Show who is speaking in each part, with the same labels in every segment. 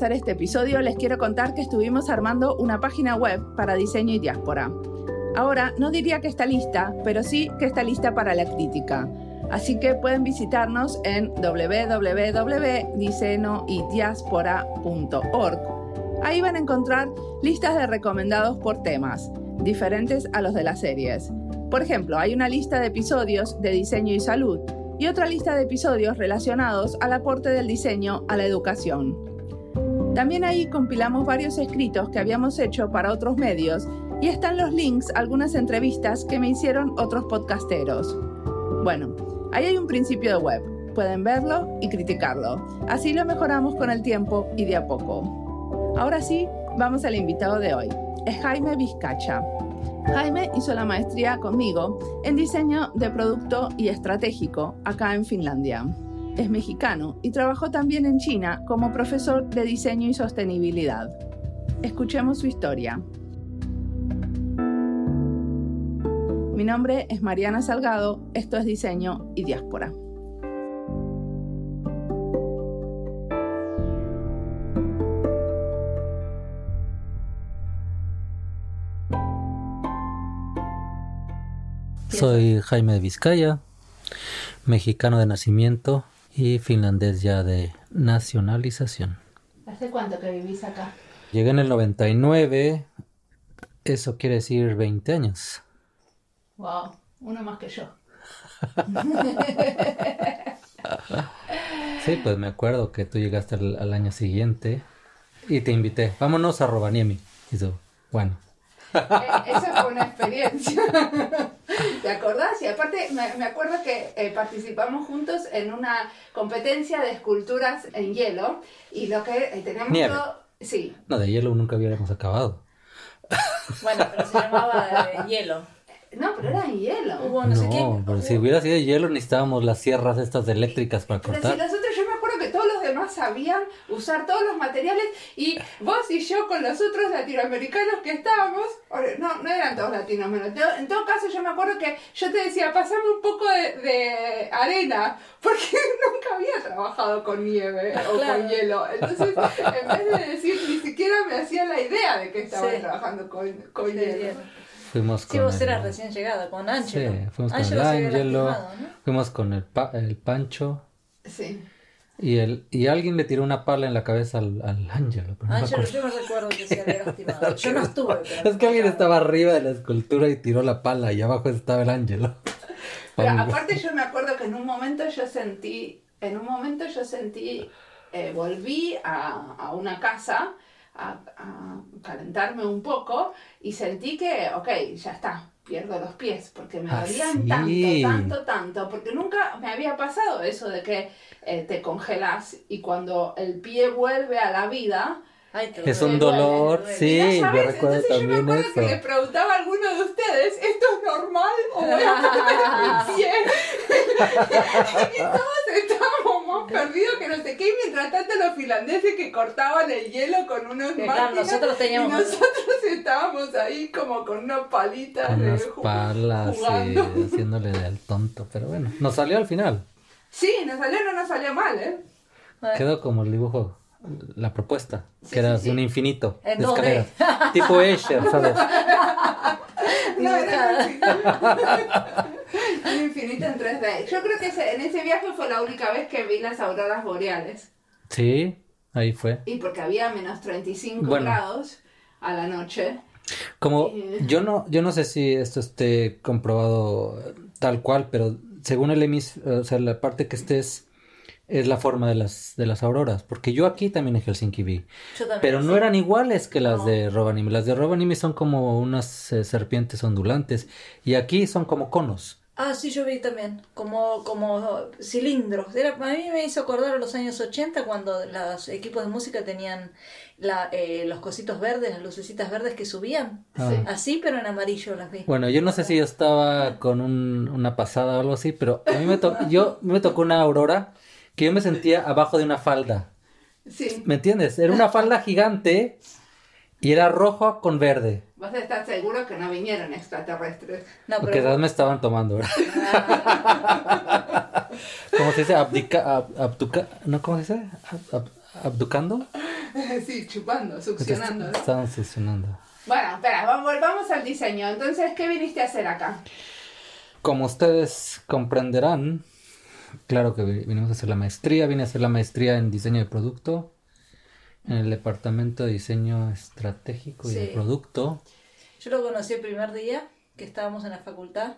Speaker 1: Empezar este episodio, les quiero contar que estuvimos armando una página web para diseño y diáspora. Ahora, no diría que está lista, pero sí que está lista para la crítica. Así que pueden visitarnos en www.diseñoydiaspora.org. Ahí van a encontrar listas de recomendados por temas, diferentes a los de las series. Por ejemplo, hay una lista de episodios de diseño y salud y otra lista de episodios relacionados al aporte del diseño a la educación. También ahí compilamos varios escritos que habíamos hecho para otros medios y están los links a algunas entrevistas que me hicieron otros podcasteros. Bueno, ahí hay un principio de web. Pueden verlo y criticarlo. Así lo mejoramos con el tiempo y de a poco. Ahora sí, vamos al invitado de hoy. Es Jaime Vizcacha. Jaime hizo la maestría conmigo en diseño de producto y estratégico acá en Finlandia. Es mexicano y trabajó también en China como profesor de diseño y sostenibilidad. Escuchemos su historia. Mi nombre es Mariana Salgado, esto es Diseño y Diáspora.
Speaker 2: Soy Jaime de Vizcaya, mexicano de nacimiento y finlandés ya de nacionalización.
Speaker 1: ¿Hace cuánto que vivís acá?
Speaker 2: Llegué en el 99, eso quiere decir 20 años.
Speaker 1: Wow, uno más que yo.
Speaker 2: sí, pues me acuerdo que tú llegaste al, al año siguiente y te invité, vámonos a Rovaniemi. Y tú, bueno.
Speaker 1: Eh, esa fue una experiencia. ¿Te acordás? Y aparte me, me acuerdo que eh, participamos juntos en una competencia de esculturas en hielo y lo que eh, teníamos
Speaker 2: Nieve.
Speaker 1: todo... Sí,
Speaker 2: No, de hielo nunca hubiéramos acabado.
Speaker 3: Bueno, pero se llamaba de hielo.
Speaker 1: no, pero era en hielo.
Speaker 3: Hubo no, sé qué.
Speaker 2: Pero si hubiera sido de hielo necesitábamos las sierras estas eléctricas para
Speaker 1: Pero si todos los demás sabían usar todos los materiales y vos y yo con los otros latinoamericanos que estábamos, no, no eran todos latinoamericanos, en todo caso yo me acuerdo que yo te decía, pasame un poco de, de arena, porque nunca había trabajado con nieve o
Speaker 3: Claro.
Speaker 1: con hielo, entonces en vez de decir, ni siquiera me hacía la idea de que estaba
Speaker 3: Sí.
Speaker 1: trabajando con, con
Speaker 3: De
Speaker 1: hielo.
Speaker 3: hielo.
Speaker 2: Fuimos
Speaker 3: Sí,
Speaker 2: con
Speaker 3: vos
Speaker 2: el-
Speaker 3: eras recién llegada, con Ángelo.
Speaker 2: Sí, fuimos con
Speaker 3: Ángelo
Speaker 2: el fuimos con el, pa- el Pancho
Speaker 1: Sí.
Speaker 2: Y el y alguien le tiró una pala en la cabeza al, al Ángelo. pero no
Speaker 3: Ángelo, yo me recuerdo que se había lastimado. Yo no estuve, pero...
Speaker 2: Es que alguien estaba arriba de la escultura y tiró la pala y abajo estaba el Ángelo.
Speaker 1: Pero aparte yo me acuerdo que en un momento yo sentí, en un momento yo sentí, eh, volví a, a una casa a, a calentarme un poco y sentí que, ok, ya está, pierdo los pies porque me
Speaker 2: Ah,
Speaker 1: dolían
Speaker 2: sí.
Speaker 1: tanto, tanto, tanto, porque nunca me había pasado eso de que eh, te congelas y cuando el pie vuelve a la vida,
Speaker 3: Ay,
Speaker 2: Es
Speaker 3: duele,
Speaker 2: un dolor,
Speaker 3: duele.
Speaker 2: sí.
Speaker 1: ya
Speaker 2: yo recuerdo
Speaker 1: entonces yo me
Speaker 2: también
Speaker 1: acuerdo que le preguntaba a alguno de ustedes, ¿esto es normal o voy a perder mi pie? y todos estábamos más perdidos que no sé qué, y mientras tanto los finlandeses que cortaban el hielo con unos
Speaker 3: Que claro, nosotros teníamos-
Speaker 1: y nosotros estábamos ahí como con unas palitas
Speaker 2: Con
Speaker 1: de
Speaker 2: unas palas y
Speaker 1: jugando.
Speaker 2: haciéndole del tonto. Pero bueno, nos salió al final.
Speaker 1: Sí, nos salió, no nos salió mal, ¿eh?
Speaker 2: Quedó como el dibujo, la propuesta,
Speaker 1: Sí,
Speaker 2: que era
Speaker 1: sí, sí.
Speaker 2: un infinito
Speaker 3: En
Speaker 2: de
Speaker 3: 2D.
Speaker 2: escaleras. tipo Escher, ¿sabes?
Speaker 1: No, era así. Un infinito en 3D. Yo creo que ese- en ese viaje fue la única vez que vi las auroras boreales.
Speaker 2: Sí, ahí fue.
Speaker 1: Y porque había menos 35
Speaker 2: Bueno.
Speaker 1: grados a la noche.
Speaker 2: Como yo no, yo no sé si esto esté comprobado tal cual, pero según el hemis, o sea, la parte que estés es la forma de las de las auroras, porque yo aquí también en Helsinki vi, pero no eran iguales que las
Speaker 3: No.
Speaker 2: de Rovaniemi. Las de Rovaniemi son como unas eh, serpientes ondulantes y aquí son como conos.
Speaker 3: Ah, sí, yo vi también, como, como cilindros. Era, a mí me hizo acordar a los años 80 cuando los equipos de música tenían la, eh, los cositos verdes, las lucecitas verdes que subían.
Speaker 2: Ah.
Speaker 1: Sí.
Speaker 3: Así, pero en amarillo las vi.
Speaker 2: Bueno, yo no sé si yo estaba con un- una pasada o algo así, pero a mí me, to- yo, me tocó una aurora que yo me sentía abajo de una falda.
Speaker 1: Sí.
Speaker 2: ¿Me entiendes? Era una falda gigante y era rojo con verde.
Speaker 1: Vas a estar seguro que no vinieron extraterrestres.
Speaker 3: No,
Speaker 2: Porque
Speaker 3: pero
Speaker 2: edad me estaban tomando, ¿verdad? ¿Cómo se dice? Abdica, ab- abduca, ¿no? ¿Cómo se dice? Ab- ab- ¿Abducando?
Speaker 1: sí, chupando, succionando. ¿no?
Speaker 2: Estaban succionando.
Speaker 1: Bueno, espera, vamos, volvamos al diseño. Entonces, ¿qué viniste a hacer acá?
Speaker 2: Como ustedes comprenderán, claro que vi- vinimos a hacer la maestría. Vine a hacer la maestría en diseño de producto en el departamento de diseño estratégico y de producto.
Speaker 3: Yo lo conocí el primer día que estábamos en la facultad.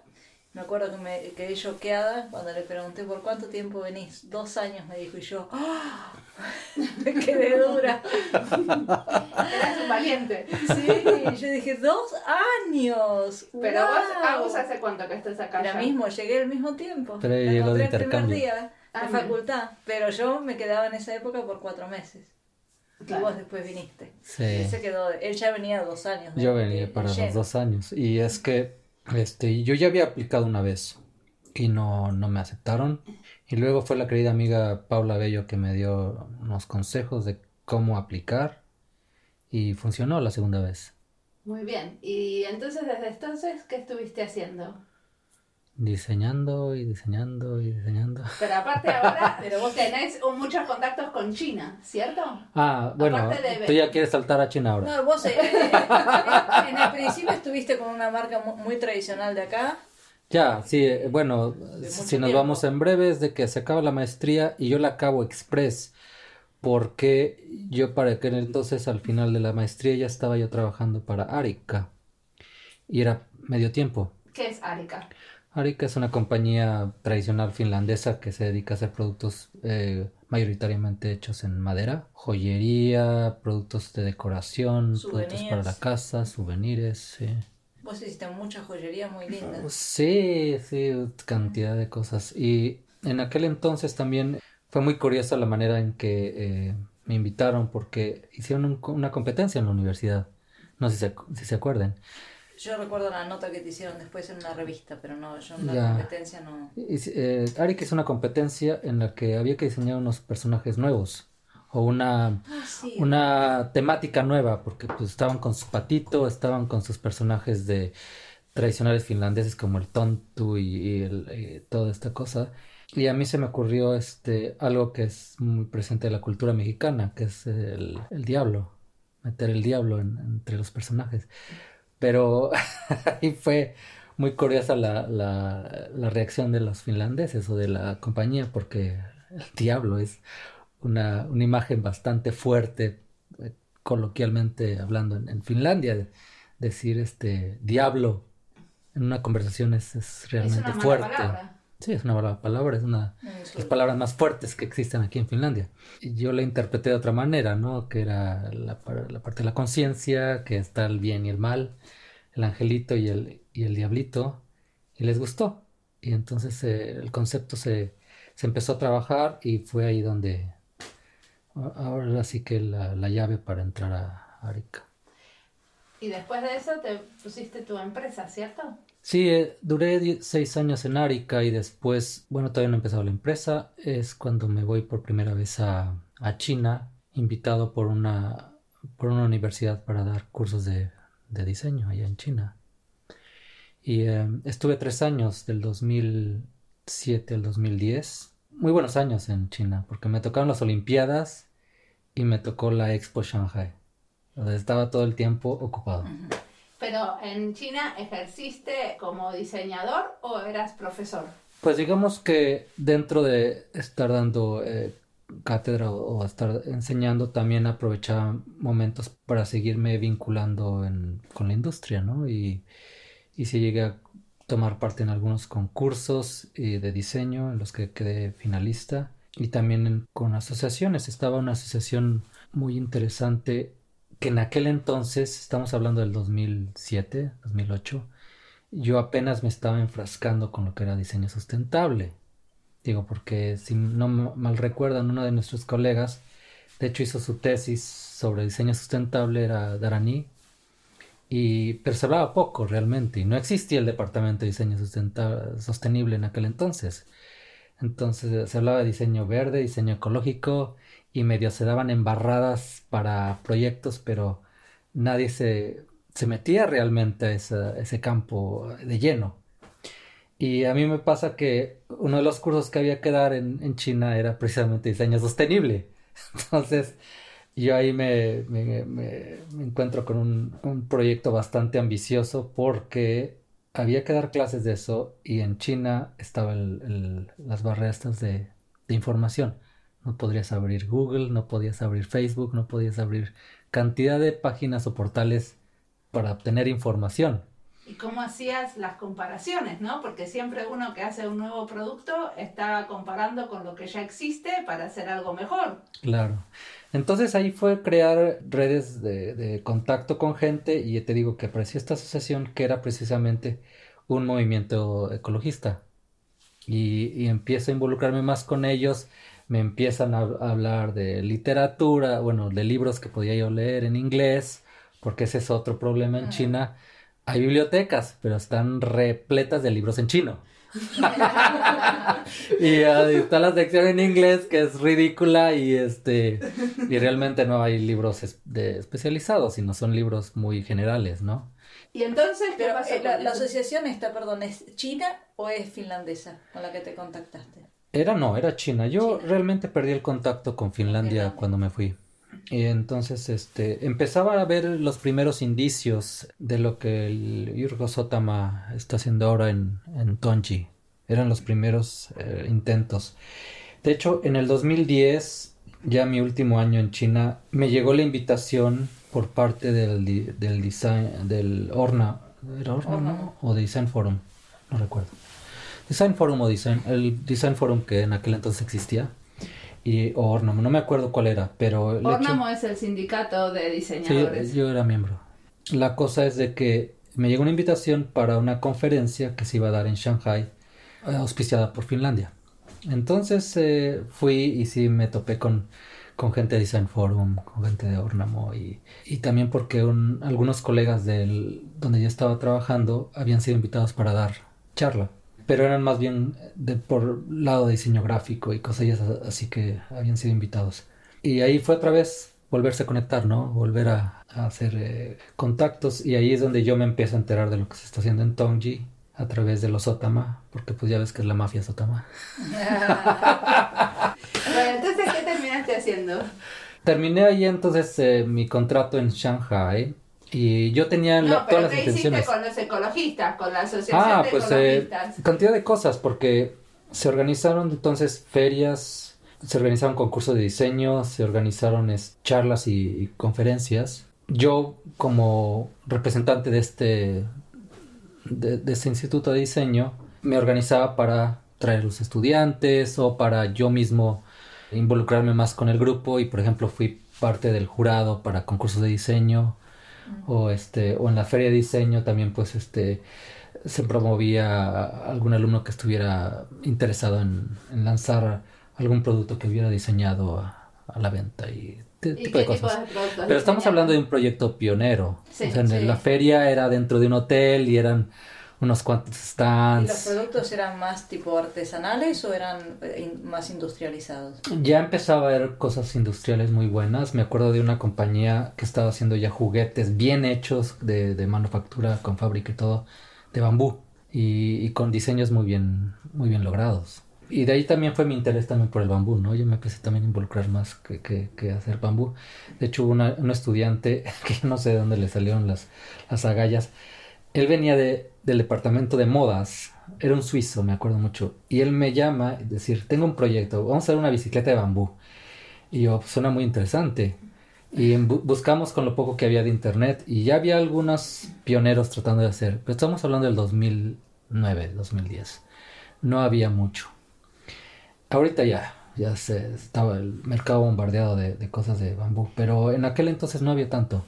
Speaker 3: Me acuerdo que me quedé choqueada cuando le pregunté por cuánto tiempo venís. Dos años me dijo y yo ¡ah! me quedé dura.
Speaker 1: Eras un valiente.
Speaker 3: Sí, yo dije dos años.
Speaker 1: Pero vos, ah, vos hace cuánto que estás acá.
Speaker 3: Era
Speaker 1: ya?
Speaker 3: mismo, llegué al mismo tiempo.
Speaker 2: Pero
Speaker 3: La
Speaker 2: llegó de
Speaker 3: encontré el primer
Speaker 2: intercambio.
Speaker 3: día
Speaker 1: Ah,
Speaker 3: facultad. Pero yo me quedaba en esa época por cuatro meses.
Speaker 1: Claro.
Speaker 3: Y vos después viniste.
Speaker 2: Sí.
Speaker 3: Él se quedó, él ya venía dos años. de-
Speaker 2: Yo venía para los dos años. Y es que este, yo ya había aplicado una vez y no, no me aceptaron. Y luego fue la querida amiga Paula Bello que me dio unos consejos de cómo aplicar. Y funcionó la segunda vez.
Speaker 1: Muy bien. Y entonces, desde entonces, ¿qué estuviste haciendo?
Speaker 2: Diseñando y diseñando y diseñando.
Speaker 1: Pero aparte ahora, pero vos tenés muchos contactos con China, ¿cierto?
Speaker 2: Ah, bueno,
Speaker 1: de-
Speaker 2: tú ya quieres saltar a China ahora.
Speaker 3: No, vos eh, eh, en el principio estuviste con una marca mu- muy tradicional de acá.
Speaker 2: Ya, sí, eh, bueno, si nos vamos en breve es de que se acaba la maestría y yo la acabo express porque yo para aquel entonces al final de la maestría ya estaba yo trabajando para Arica y era medio tiempo.
Speaker 1: ¿Qué es Arica?
Speaker 2: Arica es una compañía tradicional finlandesa que se dedica a hacer productos eh, mayoritariamente hechos en madera, joyería, productos de decoración, productos para la
Speaker 3: Souvenirs.
Speaker 2: casa, souvenirs, sí.
Speaker 3: Vos hiciste mucha joyería muy linda.
Speaker 2: Sí, sí, cantidad de cosas. Y en aquel entonces también fue muy curiosa la manera en que eh, me invitaron porque hicieron un- una competencia en la universidad. No sé si se, si se acuerdan.
Speaker 3: Yo recuerdo la nota que te hicieron después en una revista, pero no, yo en la
Speaker 2: Ya.
Speaker 3: competencia no.
Speaker 2: Hice- Eh, Arik es una competencia en la que había que diseñar unos personajes nuevos o una,
Speaker 3: Ah, sí.
Speaker 2: una temática nueva porque pues estaban con su patito, estaban con sus personajes de tradicionales finlandeses como el tontu y, y el- eh, toda esta cosa. Y a mí se me ocurrió este algo que es muy presente en la cultura mexicana, que es el, el diablo, meter el diablo en- entre los personajes. Pero ahí fue muy curiosa la, la, la reacción de los finlandeses o de la compañía, porque el diablo es una, una imagen bastante fuerte, eh, coloquialmente hablando en, en Finlandia. Decir este diablo en una conversación es, es realmente
Speaker 1: es
Speaker 2: fuerte.
Speaker 1: palabra.
Speaker 2: Sí, es una mala palabra, es una
Speaker 3: Un
Speaker 2: de las
Speaker 3: insulto.
Speaker 2: palabras más fuertes que existen aquí en Finlandia. Yo la interpreté de otra manera, ¿no? Que era la, la parte de la conciencia, que está el bien y el mal, el angelito y el, y el diablito, y les gustó. Y entonces eh, el concepto se, se empezó a trabajar y fue ahí donde ahora sí que la, la llave para entrar a Arica.
Speaker 1: Y después de eso te pusiste tu empresa, ¿cierto?
Speaker 2: Sí, eh, duré seis años en Arica y después, bueno, todavía no he empezado la empresa. Es cuando me voy por primera vez a, China, invitado por una, por una universidad para dar cursos de, diseño allá en China. Y eh, estuve tres años, del 2007 al 2010. Muy buenos años en China, porque me tocaron las Olimpiadas y me tocó la Expo Shanghai. Sea, estaba todo el tiempo ocupado.
Speaker 1: Pero en China ejerciste como diseñador o eras profesor?
Speaker 2: Pues digamos que dentro de estar dando eh, cátedra o, estar enseñando, también aprovechaba momentos para seguirme vinculando con la industria, ¿no? Y, y sí llegué a tomar parte en algunos concursos eh, de diseño en los que quedé finalista y también en- con asociaciones. Estaba una asociación muy interesante que en aquel entonces, estamos hablando del 2007, 2008, yo apenas me estaba enfrascando con lo que era diseño sustentable. Digo, porque si no mal recuerdan, uno de nuestros colegas, de hecho hizo su tesis sobre diseño sustentable, era Darani, y, pero se hablaba poco realmente, y no existía el departamento de diseño sustenta- sostenible en aquel entonces. Entonces se hablaba de diseño verde, diseño ecológico, y medio se daban embarradas para proyectos, pero nadie se, se metía realmente a esa- ese campo de lleno. Y a mí me pasa que uno de los cursos que había que dar en, China era precisamente diseño sostenible. Entonces, yo ahí me, me, me, encuentro con un, un, proyecto bastante ambicioso porque había que dar clases de eso y en China estaban las barreras de, de, información. No podrías abrir Google, no podías abrir Facebook, no podías abrir cantidad de páginas o portales para obtener información
Speaker 1: y cómo hacías las comparaciones, ¿no? Porque siempre uno que hace un nuevo producto está comparando con lo que ya existe para hacer algo mejor.
Speaker 2: Claro. Entonces ahí fue crear redes de, contacto con gente y te digo que apareció esta asociación que era precisamente un movimiento ecologista. Y, y empiezo a involucrarme más con ellos, me empiezan a, hablar de literatura, bueno, de libros que podía yo leer en inglés, porque ese es otro problema en China hay bibliotecas, pero están repletas de libros en chino. y está la sección en inglés que es ridícula y este y realmente no hay libros de especializados, sino son libros muy generales, ¿no?
Speaker 3: Y entonces, Pero, eh, la, asociación esta, perdón, ¿es china o es finlandesa con la que te contactaste?
Speaker 2: Era no, era china. Yo realmente perdí el contacto con Finlandia cuando me fui. Y entonces este, empezaba a ver los primeros indicios de lo que el Yurgo Sotama está haciendo ahora en, en Tonji. Eran los primeros eh, intentos. De hecho, en el 2010, ya mi último año en China, me llegó la invitación por parte del, del design, del Orna, ¿era Orna, o Design Forum? No recuerdo. Design Forum o Design, el Design Forum que en aquel entonces existía y o no me acuerdo cuál era, pero...
Speaker 1: Ornamo es el sindicato de diseñadores.
Speaker 2: Sí, yo era miembro. La cosa es de que me llegó una invitación para una conferencia que se iba a dar en Shanghai, eh, auspiciada por Finlandia. Entonces eh, fui y sí me topé con, con gente de Design Forum, con gente de Ornamo y, y también porque algunos colegas del donde yo estaba trabajando habían sido invitados para dar charla pero eran más bien de, por lado de diseño gráfico y cosas así que habían sido invitados. Y ahí fue otra vez volverse a conectar, ¿no? Volver a, hacer eh, contactos y ahí es donde yo me empiezo a enterar de lo que se está haciendo en Tongji a través de los Otama, porque pues ya ves que es la mafia Sotama.
Speaker 1: bueno, entonces, ¿qué terminaste haciendo?
Speaker 2: Terminé ahí entonces eh, mi contrato en Shanghai y yo tenía
Speaker 1: no, todas las intenciones. con los ecologistas, con la asociación
Speaker 2: ah, pues, eh, cantidad de cosas, porque se organizaron entonces ferias, se organizaron concursos de diseño, se organizaron charlas y, conferencias. Yo, como representante de este, de, este instituto de diseño, me organizaba para traer los estudiantes o para yo mismo involucrarme más con el grupo y, por ejemplo, fui parte del jurado para concursos de diseño o este o en la feria de diseño también pues este se promovía algún alumno que estuviera interesado en, lanzar algún producto que hubiera diseñado a, la venta y, tipo de cosas. Pero estamos hablando de un proyecto pionero. en la feria era dentro de un hotel y eran unos cuantos stands.
Speaker 3: ¿Y los productos eran más tipo artesanales o eran eh, más industrializados?
Speaker 2: Ya empezaba a haber cosas industriales muy buenas. Me acuerdo de una compañía que estaba haciendo ya juguetes bien hechos de, de manufactura con fábrica y todo de bambú y, con diseños muy bien, muy bien logrados. Y de ahí también fue mi interés también por el bambú, ¿no? Yo me empecé también a involucrar más que, que, que hacer bambú. De hecho, hubo una, un estudiante, que no sé de dónde le salieron las, las agallas, él venía de, del departamento de modas, era un suizo, me acuerdo mucho, y él me llama y decir, tengo un proyecto, vamos a hacer una bicicleta de bambú. Y yo, suena muy interesante. Y buscamos con lo poco que había de internet y ya había algunos pioneros tratando de hacer, pero estamos hablando del 2009, 2010. No había mucho. Ahorita ya, ya se estaba el mercado bombardeado de, de cosas de bambú, pero en aquel entonces no había tanto.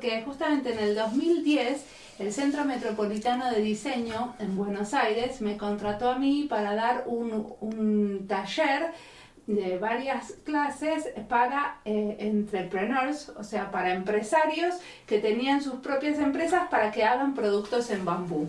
Speaker 1: Porque justamente en el 2010 el Centro Metropolitano de Diseño en Buenos Aires me contrató a mí para dar un, un taller de varias clases para eh, entrepreneurs, o sea, para empresarios que tenían sus propias empresas para que hagan productos en bambú.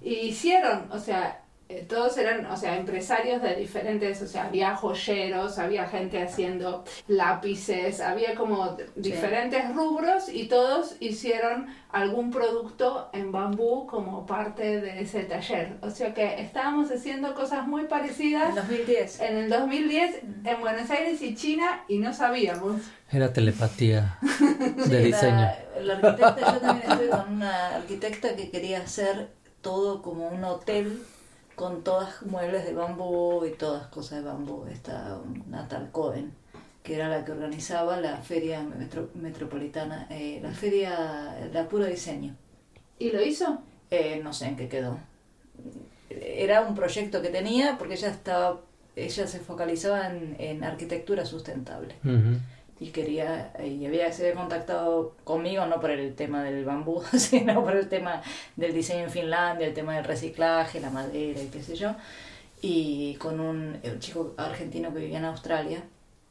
Speaker 1: Y hicieron, o sea, eh, todos eran, o sea, empresarios de diferentes, o sea, había joyeros, había gente haciendo lápices, había como diferentes rubros y todos hicieron algún producto en bambú como parte de ese taller. O sea que estábamos haciendo cosas muy parecidas.
Speaker 3: En 2010.
Speaker 1: En el 2010 en Buenos Aires y China y no sabíamos.
Speaker 2: Era telepatía de diseño.
Speaker 3: La, la arquitecta, yo también estuve con una arquitecta que quería hacer todo como un hotel con todas muebles de bambú y todas cosas de bambú. Está Natal Cohen, que era la que organizaba la feria metropolitana, eh, la feria de puro diseño.
Speaker 1: ¿Y lo hizo?
Speaker 3: Eh, no sé en qué quedó. Era un proyecto que tenía porque ella estaba, ella se focalizaba en, arquitectura sustentable y quería y había se había contactado conmigo no por el tema del bambú sino por el tema del diseño en Finlandia el tema del reciclaje la madera y qué sé yo. Y con un, chico argentino que vivía en Australia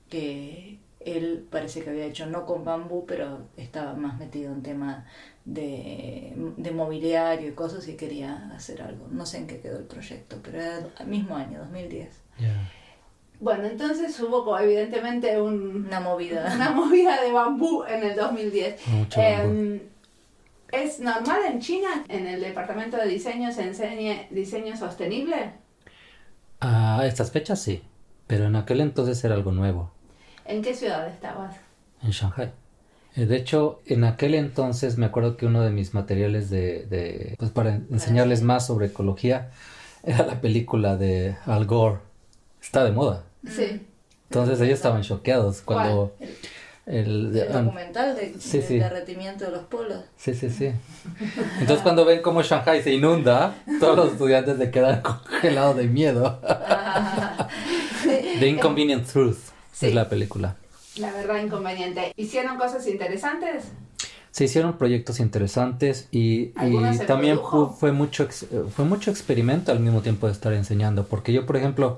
Speaker 3: que él parece que había hecho no con bambú pero estaba más metido en tema de, de mobiliario y cosas y quería hacer algo. No sé en qué quedó el proyecto pero era el mismo año 2010
Speaker 1: bueno, entonces hubo evidentemente
Speaker 3: una movida.
Speaker 1: Una movida de bambú en el 2010. Em, ¿Es normal en China, en el departamento de diseño, se enseñe diseño sostenible?
Speaker 2: A estas fechas sí, pero en aquel entonces era algo nuevo.
Speaker 1: ¿En qué ciudad estabas?
Speaker 2: En Shanghai. Eh, de hecho, en aquel entonces me acuerdo que uno de mis materiales de, de pues para enseñarles más sobre ecología era la película de Al Gore está de moda.
Speaker 1: Sí.
Speaker 2: Entonces ellos estaban choqueados cuando...
Speaker 3: El, documental de, derretimiento de los polos.
Speaker 2: Sí, sí, sí. Entonces cuando ven cómo Shanghai se inunda, todos los estudiantes se quedan congelados de miedo. The Inconvenient Truth es la película.
Speaker 1: La verdad inconveniente. ¿Hicieron cosas interesantes?
Speaker 2: Se hicieron proyectos interesantes y, y también fue mucho, fue mucho experimento al mismo tiempo de estar enseñando. Porque yo, por ejemplo,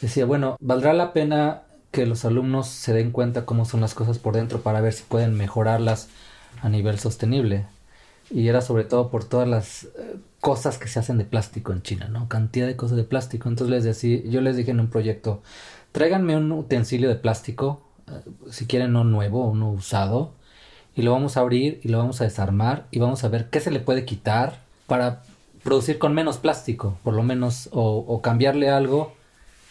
Speaker 2: decía, bueno, valdrá la pena que los alumnos se den cuenta cómo son las cosas por dentro para ver si pueden mejorarlas a nivel sostenible. Y era sobre todo por todas las eh, cosas que se hacen de plástico en China, ¿no? Cantidad de cosas de plástico. Entonces les decía, yo les dije en un proyecto, tráiganme un utensilio de plástico, eh, si quieren no nuevo, uno usado, y lo vamos a abrir y lo vamos a desarmar y vamos a ver qué se le puede quitar para producir con menos plástico, por lo menos, o, o cambiarle algo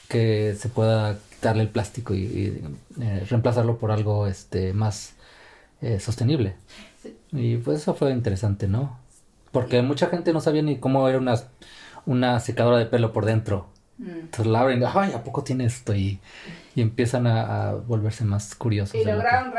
Speaker 2: que se pueda quitarle el plástico y, eh, reemplazarlo por algo este más eh, sostenible. Y pues eso fue interesante, ¿no? Porque mucha gente no sabía ni cómo era una, una secadora de pelo por dentro. Mm. Entonces la abren, ay, ¿a poco tiene esto? Y, y empiezan a, volverse más curiosos.
Speaker 1: ¿Y lograron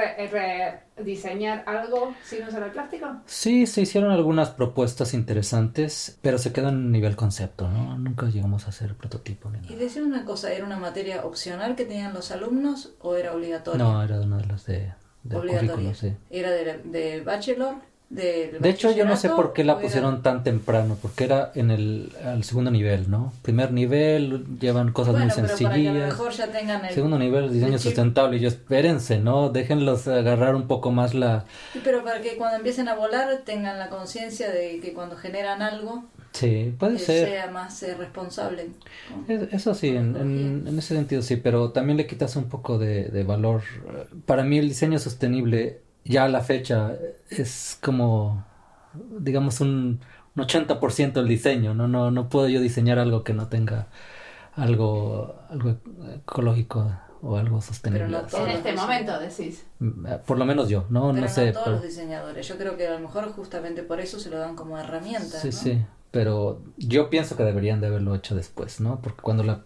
Speaker 1: rediseñar algo sin usar el plástico?
Speaker 2: Sí, se hicieron algunas propuestas interesantes, pero se quedan en nivel concepto, ¿no? Nunca llegamos a hacer prototipo.
Speaker 3: y decir una cosa, ¿era una materia opcional que tenían los alumnos o era obligatoria?
Speaker 2: No, era una de las de... de
Speaker 3: obligatoria. Sí. ¿Era de, de bachelor?
Speaker 2: De hecho, yo no sé por qué la pusieron tan temprano, porque era en el segundo nivel, ¿no? Primer nivel llevan cosas muy sencillas. Segundo nivel, diseño sustentable. Y yo, espérense, ¿no? Déjenlos agarrar un poco más la.
Speaker 3: pero para que cuando empiecen a volar tengan la conciencia de que cuando generan algo.
Speaker 2: Sí, puede ser.
Speaker 3: Sea más eh, responsable.
Speaker 2: Eso sí, en, en, ese sentido sí, pero también le quitas un poco de, de valor. Para mí, el diseño sostenible ya a la fecha es como, digamos, un, un 80% el diseño, ¿no? ¿no? No puedo yo diseñar algo que no tenga algo, algo ecológico o algo sostenible.
Speaker 1: en este momento decís.
Speaker 2: Mm, por lo menos yo, no, no sé.
Speaker 3: todos los diseñadores. Yo creo que a lo mejor justamente por eso se lo dan como herramienta.
Speaker 2: Sí, sí. Pero yo pienso que deberían de haberlo hecho después, ¿no? Porque cuando la,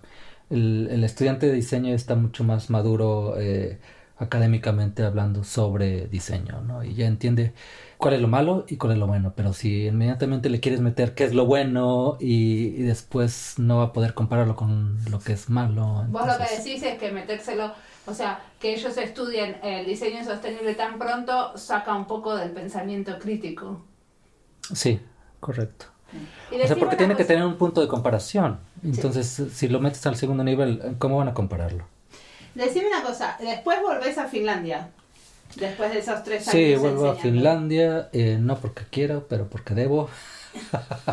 Speaker 2: el, el estudiante de diseño está mucho más maduro eh, académicamente hablando sobre diseño, ¿no? Y ya entiende cuál es lo malo y cuál es lo bueno, pero si inmediatamente le quieres meter qué es lo bueno y, después no va a poder compararlo con lo que es malo.
Speaker 1: Vos lo que decís es que metérselo, o sea, que ellos estudien el diseño sostenible tan pronto saca un poco del pensamiento crítico.
Speaker 2: Sí, correcto. O sea, porque tiene que tener un punto de comparación. Entonces, si lo metes al segundo nivel, ¿cómo van a compararlo?
Speaker 1: Decime una cosa, después volvés a Finlandia. Después de esos tres años.
Speaker 2: Sí, vuelvo a Finlandia, eh, no porque quiero, pero porque debo.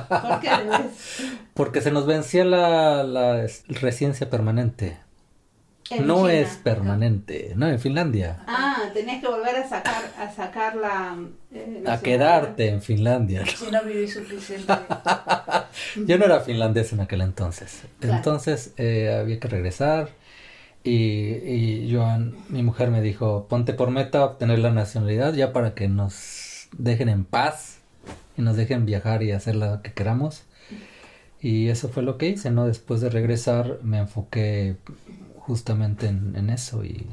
Speaker 1: ¿Por qué debes?
Speaker 2: Porque se nos vencía la, la es- residencia permanente.
Speaker 1: En
Speaker 2: no
Speaker 1: China.
Speaker 2: es permanente, no, en Finlandia.
Speaker 1: Ah, tenías que volver a sacar, a sacar la... eh,
Speaker 2: A quedarte en Finlandia.
Speaker 3: Si no viví suficiente.
Speaker 2: Yo no era finlandés en aquel entonces.
Speaker 1: Claro.
Speaker 2: Entonces eh, había que regresar. Y, y Joan, mi mujer me dijo, ponte por meta obtener la nacionalidad ya para que nos dejen en paz y nos dejen viajar y hacer lo que queramos. Y eso fue lo que hice, ¿no? Después de regresar me enfoqué justamente en, eso y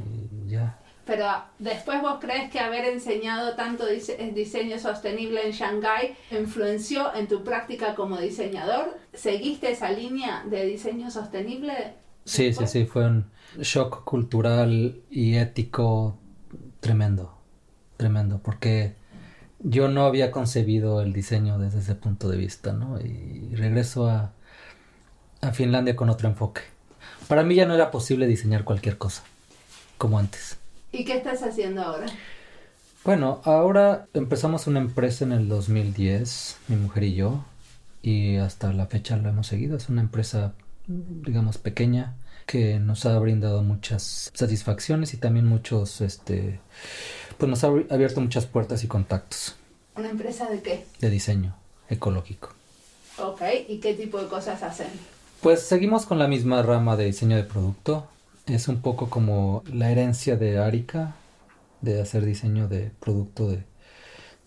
Speaker 2: ya.
Speaker 1: Pero después vos crees que haber enseñado tanto eh, diseño sostenible en Shanghái influenció en tu práctica como diseñador? ¿Seguiste esa línea de diseño sostenible?
Speaker 2: Sí, sí, sí, fue un shock cultural y ético tremendo, tremendo, porque yo no había concebido el diseño desde ese punto de vista, ¿no? Y regreso a, a Finlandia con otro enfoque. Para mí ya no era posible diseñar cualquier cosa, como antes.
Speaker 1: ¿Y qué estás haciendo ahora?
Speaker 2: Bueno, ahora empezamos una empresa en el 2010, mi mujer y yo, y hasta la fecha lo hemos seguido. Es una empresa, digamos, pequeña que nos ha brindado muchas satisfacciones y también muchos, este, pues nos ha abierto muchas puertas y contactos
Speaker 1: ¿Una empresa de qué?
Speaker 2: de diseño ecológico.
Speaker 1: Ok, ¿y qué tipo de cosas hacen?
Speaker 2: Pues seguimos con la misma rama de diseño de producto. Es un poco como la herencia de Arica, de hacer diseño de producto de,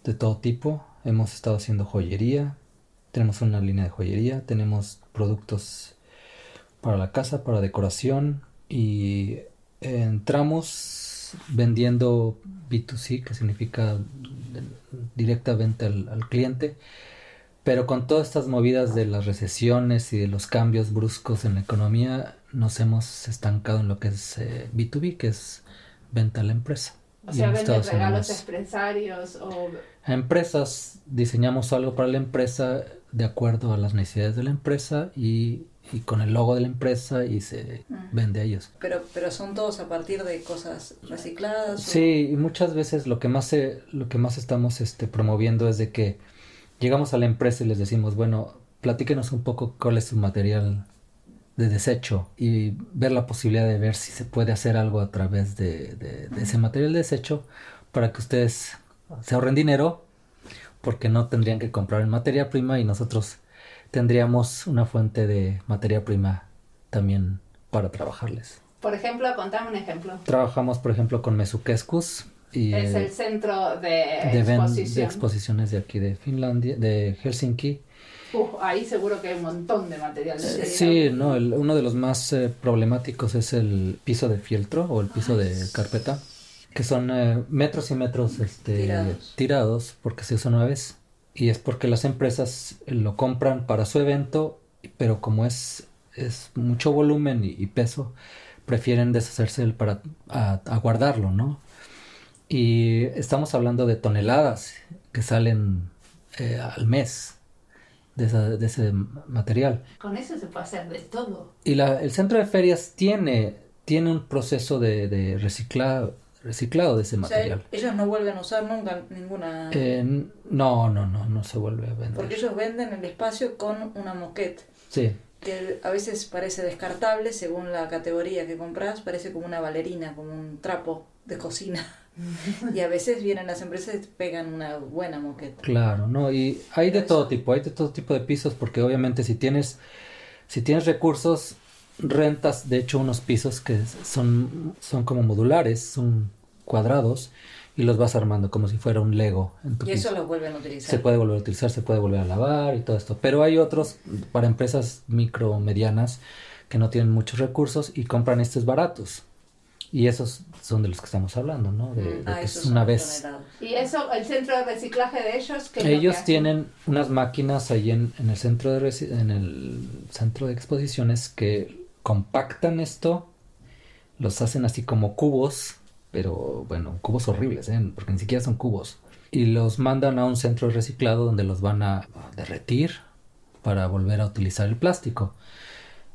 Speaker 2: de todo tipo. Hemos estado haciendo joyería, tenemos una línea de joyería, tenemos productos para la casa, para decoración y entramos vendiendo B2C, que significa directa venta al, al cliente. Pero con todas estas movidas de las recesiones y de los cambios bruscos en la economía, nos hemos estancado en lo que es eh, B2B, que es venta a la empresa.
Speaker 1: O
Speaker 2: Y
Speaker 1: sea,
Speaker 2: haciendo
Speaker 1: regalos
Speaker 2: más.
Speaker 1: empresarios o...
Speaker 2: A empresas diseñamos algo para la empresa de acuerdo a las necesidades de la empresa y, y con el logo de la empresa y se
Speaker 3: Mm.
Speaker 2: vende a ellos.
Speaker 3: Pero, pero son todos a partir de cosas recicladas. o-
Speaker 2: Sí, y muchas veces lo que más se- lo que más estamos este, promoviendo es de que llegamos a la empresa y les decimos, bueno, platíquenos un poco cuál es su material de desecho y ver la posibilidad de ver si se puede hacer algo a través de, de- de ese material de desecho para que ustedes se ahorren dinero porque no tendrían que comprar en materia prima y nosotros tendríamos una fuente de materia prima también para trabajarles.
Speaker 1: Por ejemplo, contame un ejemplo.
Speaker 2: Trabajamos, por ejemplo, con Mesukeskus y
Speaker 1: Es el centro de,
Speaker 2: de, ven- de
Speaker 1: exposición.
Speaker 2: exposiciones de aquí de Finlandia, de Helsinki.
Speaker 1: Uf, ahí seguro que hay un montón de material.
Speaker 2: Eh, sí, no, el- uno de los más eh, problemáticos es el piso de fieltro o el piso de carpeta, que son eh, metros y metros este,
Speaker 3: Tirados.
Speaker 2: tirados porque se usa una vez. Y es porque las empresas lo compran para su evento, pero como es, es mucho volumen y, y peso, prefieren deshacerse del para a, a guardarlo, ¿no? Y estamos hablando de toneladas que salen eh, al mes de, esa- de ese material.
Speaker 1: Con eso se puede hacer de todo.
Speaker 2: Y la- el centro de ferias tiene, tiene un proceso de, de reciclado, reciclado de ese
Speaker 3: O sea,
Speaker 2: material.
Speaker 3: ellos no vuelven a usar nunca ninguna...
Speaker 2: Eh, no, no, no, no se vuelve a vender.
Speaker 3: porque ellos venden el espacio con una moquette.
Speaker 2: Sí,
Speaker 3: que a veces parece descartable según la categoría que compras, parece como una bailarina, como un trapo de cocina. y a veces vienen las empresas y te pegan una buena moqueta.
Speaker 2: claro, no, y hay de
Speaker 3: Pero
Speaker 2: todo
Speaker 3: eso-
Speaker 2: tipo, hay de todo tipo de pisos, porque obviamente si tienes, si tienes recursos, rentas de hecho unos pisos que son, son como modulares, son cuadrados, y los vas armando como si fuera un Lego en tu
Speaker 3: Y eso
Speaker 2: piso.
Speaker 3: lo vuelven a utilizar.
Speaker 2: Se puede volver a utilizar, se puede volver a lavar y todo esto. Pero hay otros para empresas micro medianas que no tienen muchos recursos y compran estos baratos. Y esos son de los que estamos hablando, ¿no? De, de
Speaker 3: Ah,
Speaker 2: que es una vez.
Speaker 1: Y eso, el centro de reciclaje de ellos, ¿qué es lo que
Speaker 2: Ellos tienen unas máquinas ahí en, en el centro de reci- en el centro de exposiciones que compactan esto, los hacen así como cubos, pero bueno, cubos horribles, ¿eh? porque ni siquiera son cubos. Y los mandan a un centro de reciclado donde los van a, derretir para volver a utilizar el plástico.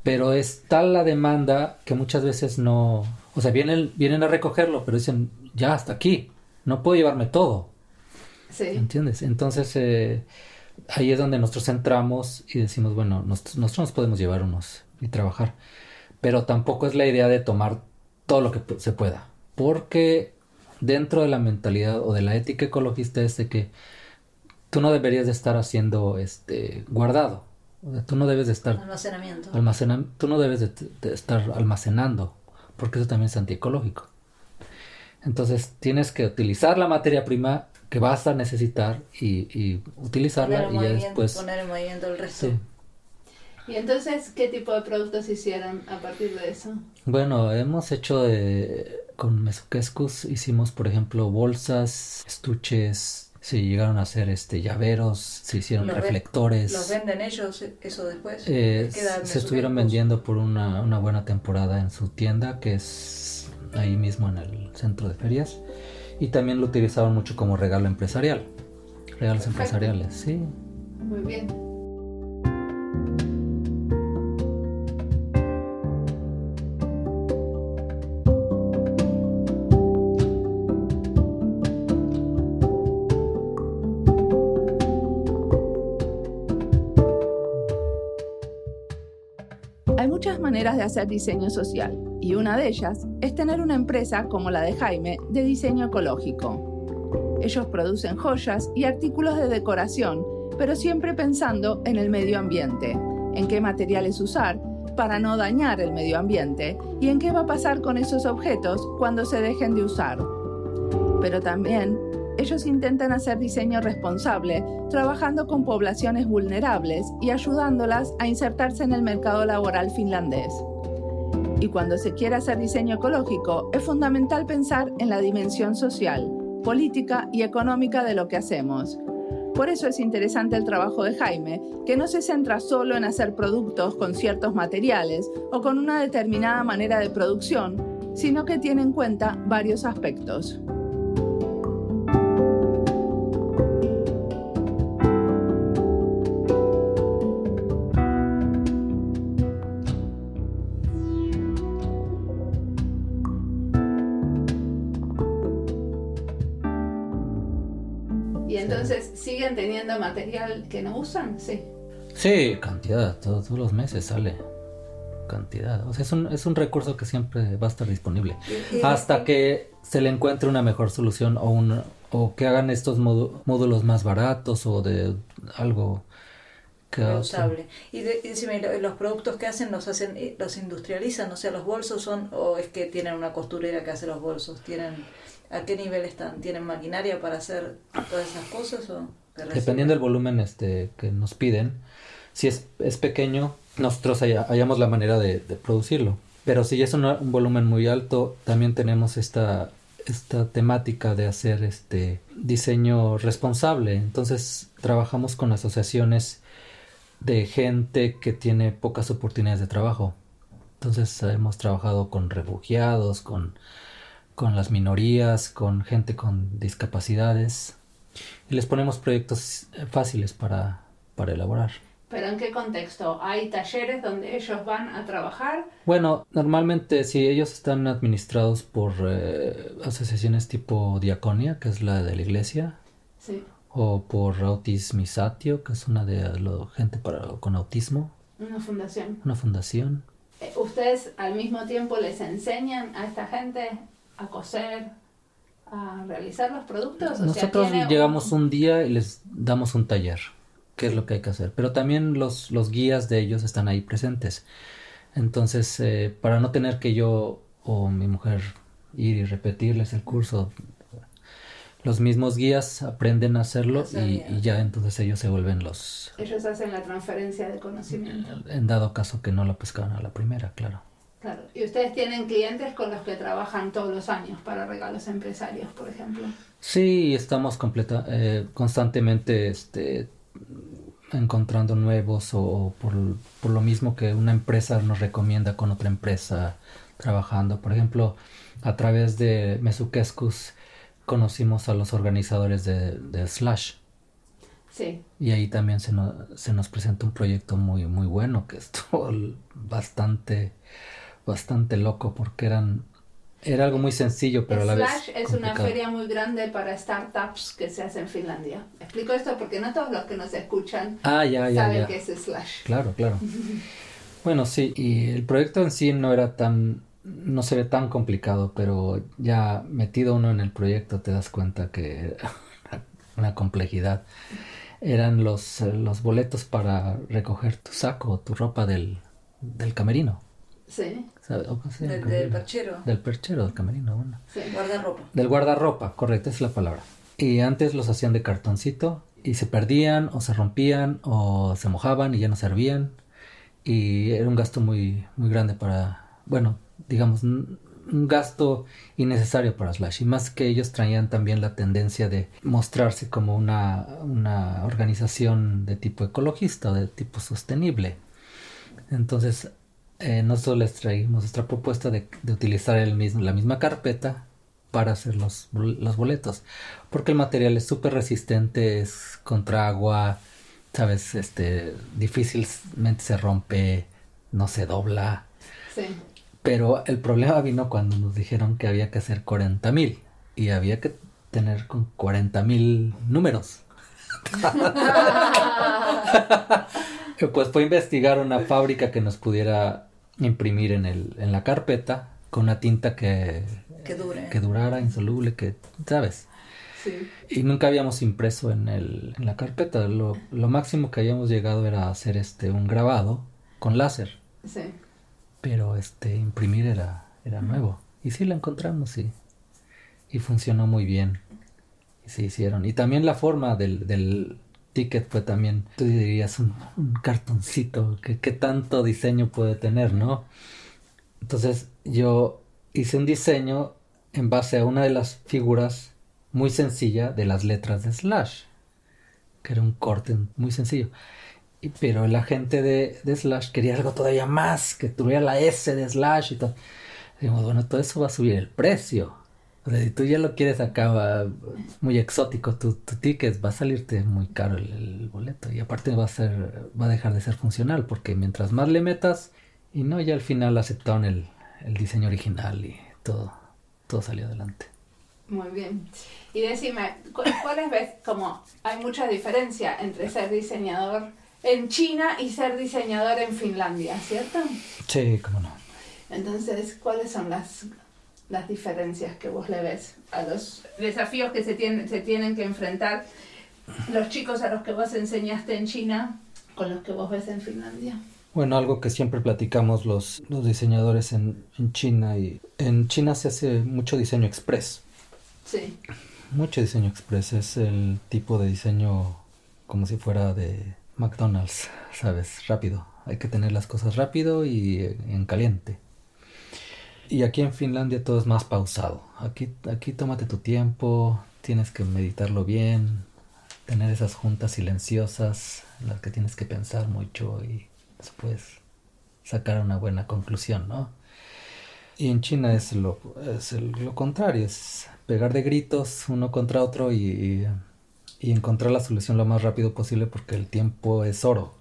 Speaker 2: Pero es tal la demanda que muchas veces no, o sea, vienen, vienen a recogerlo, pero dicen, ya hasta aquí, no puedo llevarme todo.
Speaker 1: Sí.
Speaker 2: ¿Entiendes? Entonces, eh, ahí es donde nosotros entramos y decimos, bueno, nosotros nos podemos llevar unos y trabajar, pero tampoco es la idea de tomar todo lo que se pueda, porque dentro de la mentalidad o de la ética ecologista es de que tú no deberías de estar haciendo este guardado. O sea, tú no debes de estar
Speaker 3: almacenamiento.
Speaker 2: tú no debes de, estar almacenando, porque eso también es antiecológico. Entonces tienes que utilizar la materia prima que vas a necesitar y, utilizarla y ya después
Speaker 3: poner en movimiento el resto.
Speaker 1: ¿Y entonces qué tipo de productos hicieron a partir de eso?
Speaker 2: Bueno, hemos hecho de, con Mesuquescus, hicimos por ejemplo bolsas, estuches, se llegaron a hacer este llaveros, se hicieron reflectores.
Speaker 3: ¿Los venden ellos eso después?
Speaker 2: Eh, se estuvieron vendiendo por una, una buena temporada en su tienda que es ahí mismo en el centro de ferias y también lo utilizaban mucho como regalo empresarial. Regalos empresariales, sí.
Speaker 1: Muy bien. De hacer diseño social y una de ellas es tener una empresa como la de Jaime de diseño ecológico. Ellos producen joyas y artículos de decoración, pero siempre pensando en el medio ambiente, en qué materiales usar para no dañar el medio ambiente y en qué va a pasar con esos objetos cuando se dejen de usar. Pero también ellos intentan hacer diseño responsable, trabajando con poblaciones vulnerables y ayudándolas a insertarse en el mercado laboral finlandés. Y cuando se quiere hacer diseño ecológico, es fundamental pensar en la dimensión social, política y económica de lo que hacemos. Por eso es interesante el trabajo de Jaime, que no se centra solo en hacer productos con ciertos materiales o con una determinada manera de producción, sino que tiene en cuenta varios aspectos. Siguen teniendo material que no usan, sí.
Speaker 2: Sí, cantidad, todos, los meses sale cantidad. O sea, es un, es un recurso que siempre va a estar disponible. Hasta que se le encuentre una mejor solución o, un, o que hagan estos módulos más baratos o de algo
Speaker 3: que usable. Y, de, los productos que hacen los hacen eh, los industrializan, o sea, los bolsos son o es que tienen una costurera que hace los bolsos, tienen ¿A qué nivel están? ¿Tienen maquinaria para hacer todas esas cosas? O
Speaker 2: Dependiendo del volumen este, que nos piden, si es, pequeño, nosotros hallamos la manera de, producirlo. Pero si es un volumen muy alto, también tenemos esta, temática de hacer este diseño responsable. Entonces trabajamos con asociaciones de gente que tiene pocas oportunidades de trabajo. Entonces hemos trabajado con refugiados, con las minorías, con gente con discapacidades y les ponemos proyectos eh, fáciles para, para elaborar.
Speaker 1: ¿Pero en qué contexto? ¿Hay talleres donde ellos van a trabajar?
Speaker 2: Bueno, normalmente si ellos están administrados por eh, asociaciones tipo Diaconia, que es la de la iglesia,
Speaker 1: sí.
Speaker 2: o por Autismisatio, que es una de gente para, con autismo.
Speaker 1: Una fundación.
Speaker 2: Una fundación.
Speaker 1: Eh, ¿Ustedes al mismo tiempo les enseñan a esta gente a coser, a realizar los productos?
Speaker 2: Nosotros llegamos un... día y les damos un taller, qué es lo que hay que hacer, pero también los, los guías de ellos están ahí presentes. Entonces, eh, para no tener que yo o mi mujer ir y repetirles el curso, los mismos guías aprenden a hacerlo y, y, ya entonces ellos se vuelven los...
Speaker 1: Ellos hacen la transferencia de conocimiento.
Speaker 2: En dado caso que no lo pescaban a la primera, claro.
Speaker 1: Claro. Y ustedes tienen clientes con los que trabajan todos los años para regalos empresarios, por ejemplo.
Speaker 2: Sí, estamos completa, eh, constantemente este, encontrando nuevos o, por, por, lo mismo que una empresa nos recomienda con otra empresa trabajando. Por ejemplo, a través de Mesuquescus conocimos a los organizadores de, de Slash.
Speaker 1: Sí.
Speaker 2: Y ahí también se, se nos presenta un proyecto muy, muy bueno que estuvo bastante bastante loco porque eran Era algo muy sencillo, pero a la vez.
Speaker 1: Slash es una feria muy grande para startups que se hace en Finlandia. Explico esto porque no todos los que nos escuchan
Speaker 2: ah, ya, ya,
Speaker 1: saben qué es Slash.
Speaker 2: Claro, claro. bueno, sí, y el proyecto en sí no era tan. No se ve tan complicado, pero ya metido uno en el proyecto te das cuenta que una complejidad. Eran los, los boletos para recoger tu saco, tu ropa del, del camerino.
Speaker 1: Sí.
Speaker 3: Del, perchero.
Speaker 2: Del perchero, del camerino, bueno.
Speaker 3: Sí. Guardarropa.
Speaker 2: Del guardarropa, correcto, es la palabra. Y antes los hacían de cartoncito y se perdían o se rompían o se mojaban y ya no servían. Y era un gasto muy, muy grande para, bueno, digamos, un gasto innecesario para Slash. Y más que ellos traían también la tendencia de mostrarse como una, una organización de tipo ecologista, de tipo sostenible. Entonces eh, nosotros les traímos nuestra propuesta de, utilizar el mismo, la misma carpeta para hacer los, los boletos. Porque el material es súper resistente, es contra agua, sabes, este, difícilmente se rompe, no se dobla.
Speaker 1: Sí.
Speaker 2: Pero el problema vino cuando nos dijeron que había que hacer 40 mil y había que tener con 40 mil números. pues fue investigar una fábrica que nos pudiera imprimir en, el, en la carpeta con una tinta que,
Speaker 3: que, dure.
Speaker 2: que durara, insoluble, que, ¿sabes?
Speaker 1: Sí.
Speaker 2: Y nunca habíamos impreso en, el, en la carpeta. Lo, lo, máximo que habíamos llegado era hacer este un grabado con láser.
Speaker 1: Sí.
Speaker 2: Pero este imprimir era, era nuevo. Y sí lo encontramos y, y funcionó muy bien. Y se hicieron. Y también la forma del, del ticket fue también, tú dirías, un, cartoncito, que qué tanto diseño puede tener, ¿no? Entonces yo hice un diseño en base a una de las figuras muy sencilla de las letras de Slash, que era un corte muy sencillo. Y, pero la gente de, de, Slash quería algo todavía más, que tuviera la S de Slash y todo. Dijimos, bueno, todo eso va a subir el precio. O sea, si tú ya lo quieres acá muy exótico, tu, tu, ticket va a salirte muy caro el, boleto. Y aparte va a ser, va a dejar de ser funcional, porque mientras más le metas, y no, ya al final aceptaron el, el diseño original y todo, todo salió adelante.
Speaker 1: Muy bien. Y decime, ¿cuáles ves como hay mucha diferencia entre ser diseñador en China y ser diseñador en Finlandia, ¿cierto?
Speaker 2: Sí, cómo no.
Speaker 1: Entonces, ¿cuáles son las las diferencias que vos le ves a los desafíos que se, tienen, se tienen que enfrentar los chicos a los que vos enseñaste en China con los que vos ves en Finlandia?
Speaker 2: Bueno, algo que siempre platicamos los, los diseñadores en, en China y en China se hace mucho diseño express.
Speaker 1: Sí.
Speaker 2: Mucho diseño express es el tipo de diseño como si fuera de McDonald's, ¿sabes? Rápido. Hay que tener las cosas rápido y en caliente. Y aquí en Finlandia todo es más pausado. Aquí, aquí tómate tu tiempo, tienes que meditarlo bien, tener esas juntas silenciosas en las que tienes que pensar mucho y después sacar una buena conclusión, ¿no? Y en China es lo, es lo contrario, es pegar de gritos uno contra otro y, y encontrar la solución lo más rápido posible porque el tiempo es oro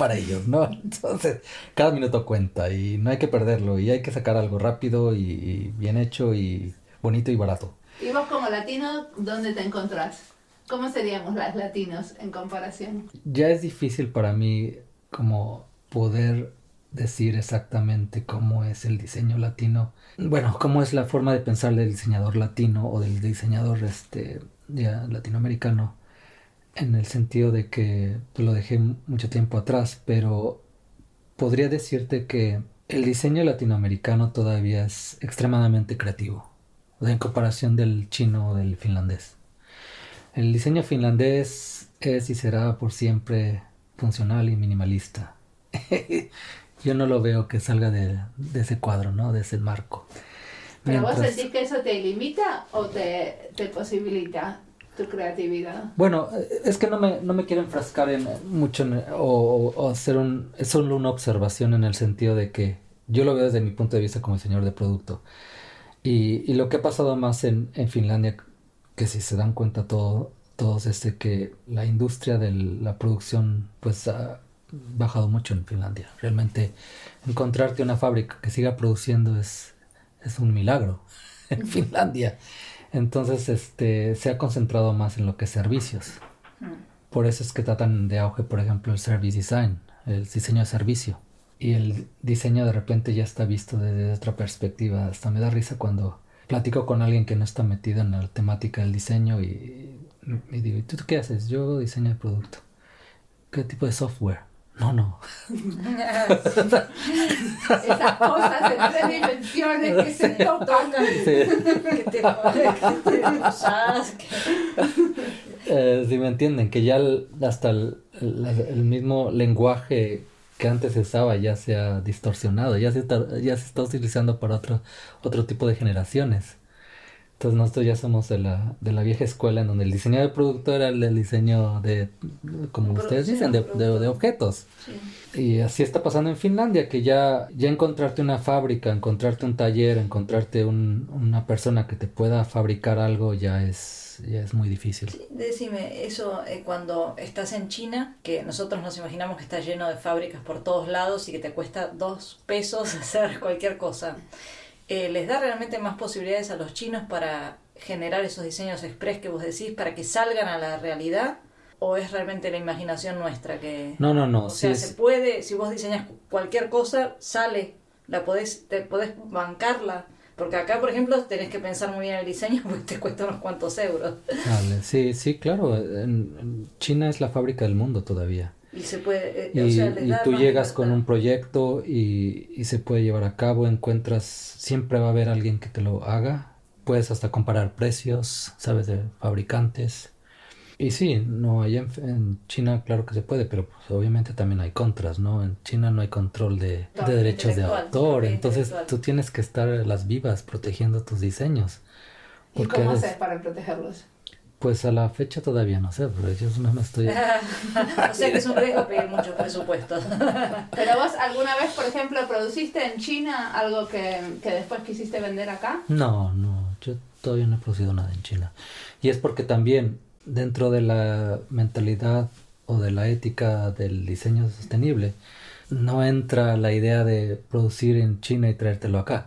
Speaker 2: para ellos, ¿no? Entonces, cada minuto cuenta y no hay que perderlo y hay que sacar algo rápido y, bien hecho y bonito y barato.
Speaker 1: ¿Y vos como latino, dónde te encontrás? ¿Cómo seríamos las latinos en comparación?
Speaker 2: Ya es difícil para mí como poder decir exactamente cómo es el diseño latino. Bueno, cómo es la forma de pensar del diseñador latino o del diseñador este ya latinoamericano en el sentido de que lo dejé mucho tiempo atrás, pero podría decirte que el diseño latinoamericano todavía es extremadamente creativo, en comparación del chino o del finlandés. El diseño finlandés es y será por siempre funcional y minimalista. Yo no lo veo que salga de, ese cuadro, ¿no? De ese marco.
Speaker 1: ¿Pero vos sentís que eso te limita o te, te posibilita? Tu creatividad.
Speaker 2: Bueno, es que no me, no me quiero enfrascar en mucho o, hacer un, es solo una observación en el sentido de que yo lo veo desde mi punto de vista como diseñador de producto. Y, y lo que ha pasado más en, en, Finlandia, que si se dan cuenta todo, todos es de que la industria de la producción pues ha bajado mucho en Finlandia. Realmente encontrarte una fábrica que siga produciendo es, es un milagro en Finlandia. Entonces, este, se ha concentrado más en lo que es servicios. Mm. Por eso es que tratan de auge, por ejemplo, el service design, el diseño de servicio. Y el diseño de repente ya está visto desde otra perspectiva. Hasta me da risa cuando platico con alguien que no está metido en la temática del diseño y, digo, ¿y tú qué haces? Yo diseño de producto. ¿Qué tipo de software? No, no.
Speaker 1: Esas cosas en tres dimensiones que se tocan. Que te,
Speaker 2: eh, si me entienden, que ya hasta el, mismo lenguaje que antes se usaba ya se ha distorsionado, ya se está, ya se está utilizando para otro, otro tipo de generaciones. Entonces nosotros ya somos de la, de la vieja escuela en donde el diseño de producto era el diseño de, como ustedes dicen, de, de, objetos. Y así está pasando en Finlandia, que ya, ya encontrarte una fábrica, encontrarte un taller, encontrarte un, una persona que te pueda fabricar algo ya es, ya es muy difícil.
Speaker 3: decime, eso eh, cuando estás en China, que nosotros nos imaginamos que está lleno de fábricas por todos lados y que te cuesta dos pesos hacer cualquier cosa. Eh, les da realmente más posibilidades a los chinos para generar esos diseños express que vos decís para que salgan a la realidad o es realmente la imaginación nuestra que
Speaker 2: no no no
Speaker 3: o sea se puede si vos diseñas cualquier cosa sale la podés te podés bancarla porque acá por ejemplo tenés que pensar muy bien el diseño porque te cuesta unos cuantos euros.
Speaker 2: Vale sí sí claro China es la fábrica del mundo todavía
Speaker 3: y se puede
Speaker 2: eh, y, tú llegas con un proyecto y, y, se puede llevar a cabo encuentras siempre va a haber alguien que te lo haga. Puedes hasta comparar precios sabes de fabricantes. Y sí no allá en, China claro que se puede pero pues, obviamente también hay contras no en China no hay control de, de derechos de autor. entonces tú tienes que estar las vivas protegiendo tus diseños.
Speaker 1: ¿Y cómo haces para protegerlos?
Speaker 2: Pues a la fecha todavía no sé, pero yo no me estoy...
Speaker 3: o sea que es un riesgo pedir mucho presupuesto.
Speaker 1: pero vos alguna vez, por ejemplo, produciste en China algo que, que después quisiste vender acá?
Speaker 2: No, no, yo todavía no he producido nada en China. Y es porque también dentro de la mentalidad o de la ética del diseño sostenible, no entra la idea de producir en China y traértelo acá.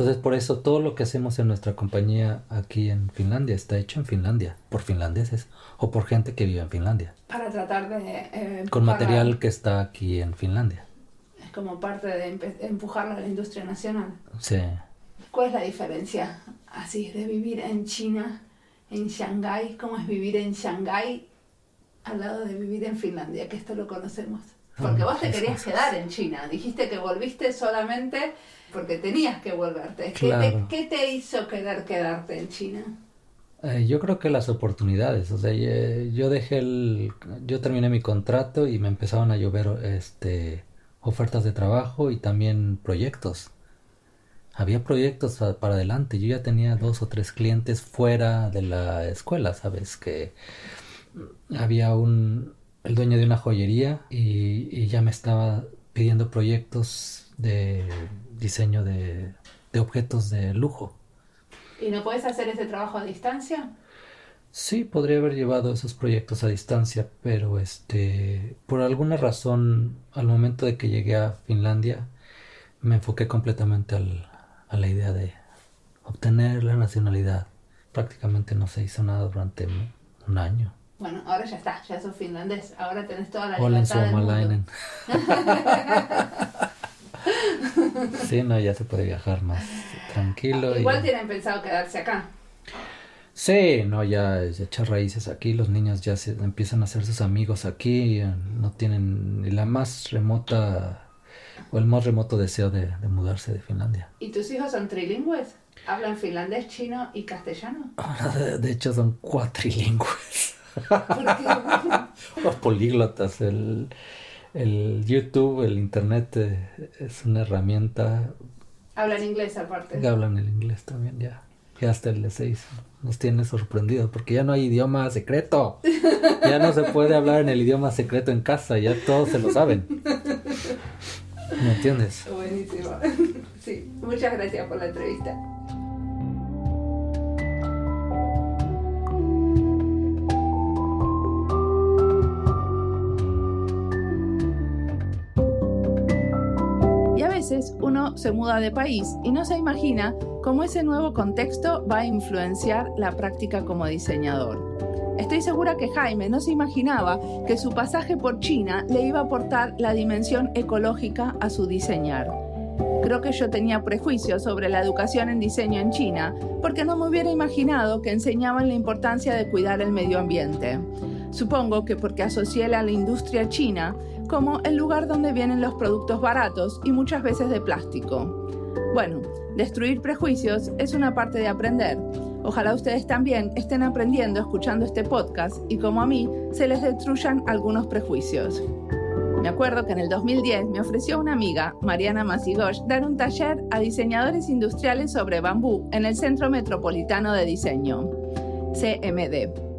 Speaker 2: Entonces, por eso todo lo que hacemos en nuestra compañía aquí en Finlandia está hecho en Finlandia, por finlandeses o por gente que vive en Finlandia.
Speaker 1: Para tratar de...
Speaker 2: Eh, Con material que está aquí en Finlandia.
Speaker 1: Es como parte de empujar a la industria nacional.
Speaker 2: Sí.
Speaker 1: ¿Cuál es la diferencia así de vivir en China, en Shanghái? ¿Cómo es vivir en Shanghái al lado de vivir en Finlandia? Que esto lo conocemos. Porque vos te querías quedar en China. Dijiste que volviste solamente porque tenías que volverte. ¿Qué, te, hizo querer quedarte en China?
Speaker 2: Eh, yo creo que las oportunidades, o sea, yo dejé el, yo terminé mi contrato y me empezaron a llover este, ofertas de trabajo y también proyectos. Había proyectos para adelante, yo ya tenía dos o tres clientes fuera de la escuela, ¿sabes? Que había un, el dueño de una joyería y ya me estaba pidiendo proyectos de diseño de, objetos de lujo.
Speaker 1: ¿Y no puedes hacer ese trabajo a distancia?
Speaker 2: Sí, podría haber llevado esos proyectos a distancia, pero este, por alguna razón, al momento de que llegué a Finlandia, me enfoqué completamente al, a la idea de obtener la nacionalidad. Prácticamente no se hizo nada durante un año.
Speaker 1: Bueno, ahora ya está, ya sos finlandés, ahora tenés toda la libertad del mundo.
Speaker 2: Sí, no, ya se puede viajar más tranquilo.
Speaker 1: igual tienen pensado quedarse acá.
Speaker 2: Sí, no, ya echar raíces aquí, los niños ya se empiezan a hacer sus amigos aquí, no tienen ni la más remota o el más remoto deseo de, mudarse de Finlandia.
Speaker 1: ¿Y tus hijos son trilingües? ¿Hablan finlandés, chino y castellano?
Speaker 2: De hecho son cuatrilingües. Los políglotas, el, el YouTube, el Internet eh, es una herramienta.
Speaker 1: Hablan inglés aparte.
Speaker 2: Hablan el inglés también, ya. Ya hasta el de 6 nos tiene sorprendidos porque ya no hay idioma secreto. Ya no se puede hablar en el idioma secreto en casa, ya todos se lo saben. ¿Me entiendes?
Speaker 1: Buenísimo. Sí, muchas gracias por la entrevista. Uno se muda de país y no se imagina cómo ese nuevo contexto va a influenciar la práctica como diseñador. Estoy segura que Jaime no se imaginaba que su pasaje por China le iba a aportar la dimensión ecológica a su diseñar. Creo que yo tenía prejuicios sobre la educación en diseño en China porque no me hubiera imaginado que enseñaban la importancia de cuidar el medio ambiente. Supongo que porque asocié a la industria china como el lugar donde vienen los productos baratos y muchas veces de plástico. Bueno, destruir prejuicios es una parte de aprender. Ojalá ustedes también estén aprendiendo escuchando este podcast y como a mí se les destruyan algunos prejuicios. Me acuerdo que en el 2010 me ofreció una amiga, Mariana Masigosh, dar un taller a diseñadores industriales sobre bambú en el Centro Metropolitano de Diseño, CMD.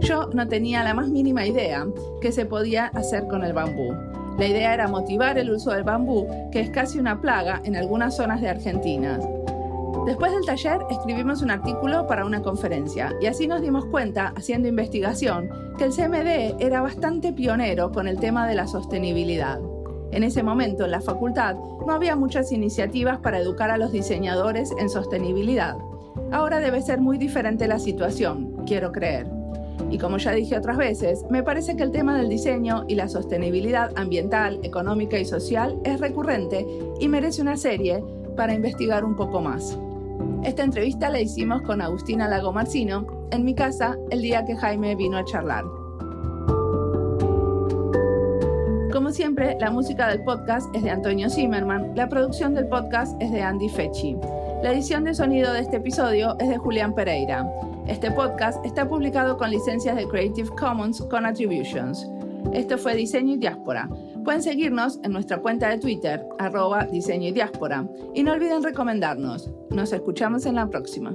Speaker 1: Yo no tenía la más mínima idea que se podía hacer con el bambú. La idea era motivar el uso del bambú, que es casi una plaga en algunas zonas de Argentina. Después del taller escribimos un artículo para una conferencia y así nos dimos cuenta, haciendo investigación, que el CMD era bastante pionero con el tema de la sostenibilidad. En ese momento en la facultad no había muchas iniciativas para educar a los diseñadores en sostenibilidad. Ahora debe ser muy diferente la situación, quiero creer. Y como ya dije otras veces, me parece que el tema del diseño y la sostenibilidad ambiental, económica y social es recurrente y merece una serie para investigar un poco más. Esta entrevista la hicimos con Agustina Lago Marcino en mi casa el día que Jaime vino a charlar. Como siempre, la música del podcast es de Antonio Zimmerman, la producción del podcast es de Andy Fechi. La edición de sonido de este episodio es de Julián Pereira. Este podcast está publicado con licencias de Creative Commons con Attributions. Esto fue Diseño y Diáspora. Pueden seguirnos en nuestra cuenta de Twitter, arroba diseño y diáspora. Y no olviden recomendarnos. Nos escuchamos en la próxima.